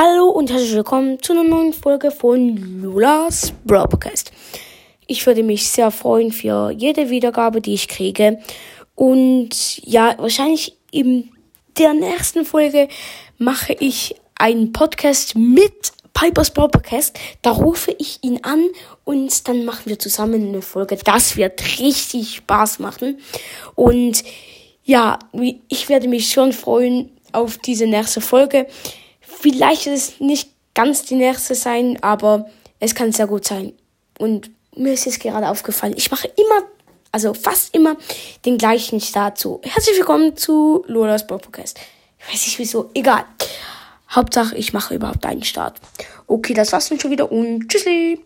Hallo und herzlich willkommen zu einer neuen Folge von Lulas Broadcast. Ich würde mich sehr freuen für jede Wiedergabe, die ich kriege. Und ja, wahrscheinlich in der nächsten Folge mache ich einen Podcast mit Pipers Broadcast. Da rufe ich ihn an und dann machen wir zusammen eine Folge. Das wird richtig Spaß machen. Und ja, ich werde mich schon freuen auf diese nächste Folge. Vielleicht wird es nicht ganz die nächste sein, aber es kann sehr gut sein. Und mir ist es gerade aufgefallen, ich mache immer, also fast immer, den gleichen Start zu. Herzlich willkommen zu Lolas Podcast. Ich weiß nicht wieso, egal. Hauptsache, ich mache überhaupt einen Start. Okay, das war's dann schon wieder und tschüssi.